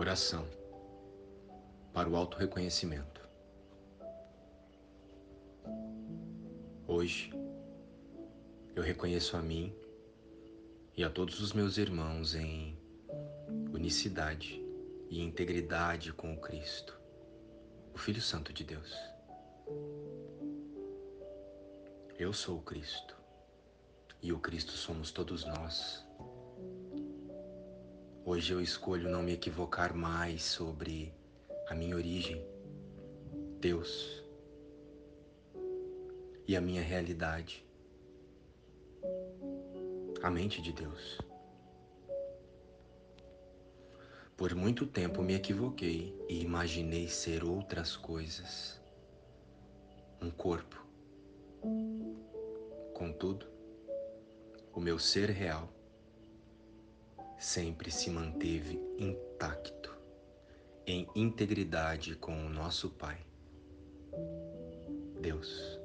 Oração para o auto-reconhecimento. Hoje, eu reconheço a mim e a todos os meus irmãos em unicidade e integridade com o Cristo, o Filho Santo de Deus. Eu sou o Cristo e o Cristo somos todos nós. Hoje eu escolho não me equivocar mais sobre a minha origem, Deus e a minha realidade, a mente de Deus. Por muito tempo me equivoquei e imaginei ser outras coisas, um corpo. Contudo, o meu ser real sempre se manteve intacto, em integridade com o nosso Pai, Deus.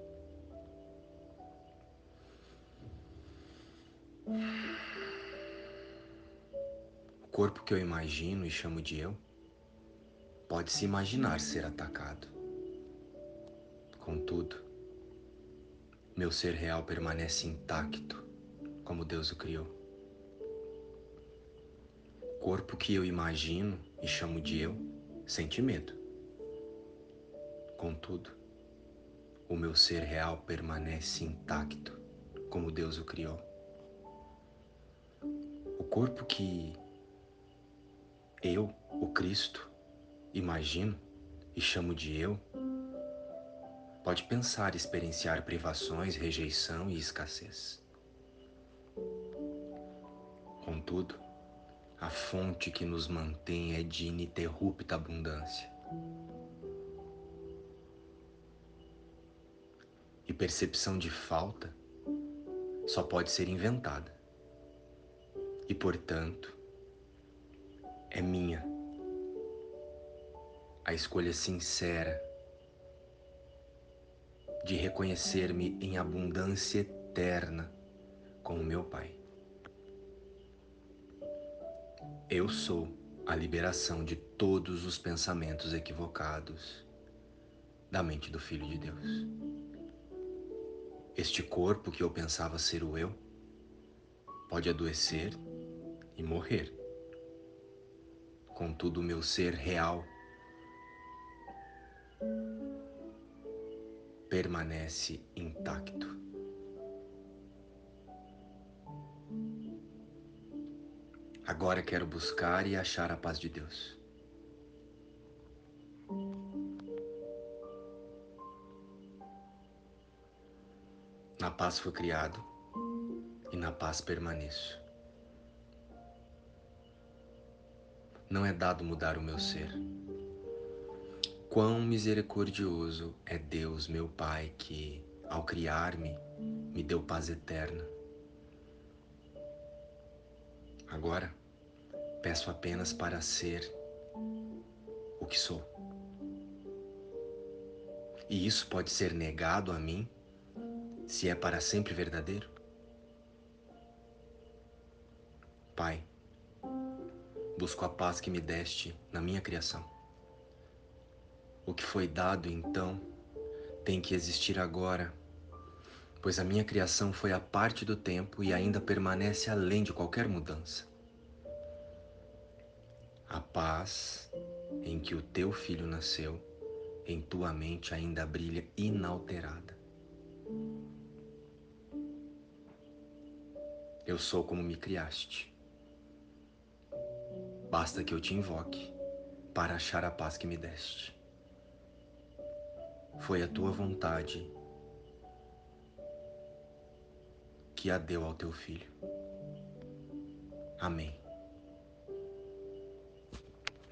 O corpo que eu imagino e chamo de eu pode se imaginar ser atacado. Contudo, meu ser real permanece intacto, como Deus o criou corpo que eu imagino e chamo de eu sente medo. Contudo, o meu ser real permanece intacto, como Deus o criou. O corpo que eu, o Cristo, imagino e chamo de eu, pode pensar experienciar privações, rejeição e escassez. Contudo, a fonte que nos mantém é de ininterrupta abundância. E percepção de falta só pode ser inventada. E, portanto, é minha a escolha sincera de reconhecer-me em abundância eterna com o meu Pai. Eu sou a liberação de todos os pensamentos equivocados da mente do Filho de Deus. Este corpo que eu pensava ser o eu pode adoecer e morrer. Contudo, o meu ser real permanece intacto. Agora quero buscar e achar a paz de Deus. Na paz fui criado e na paz permaneço. Não é dado mudar o meu ser. Quão misericordioso é Deus, meu Pai, que, ao criar-me, me deu paz eterna. Agora, peço apenas para ser o que sou. E isso pode ser negado a mim se é para sempre verdadeiro? Pai, busco a paz que me deste na minha criação. O que foi dado então tem que existir agora pois a minha criação foi a parte do tempo e ainda permanece além de qualquer mudança. A paz em que o teu filho nasceu, em tua mente ainda brilha inalterada. Eu sou como me criaste. Basta que eu te invoque para achar a paz que me deste. Foi a tua vontade que a deu ao teu filho. Amém.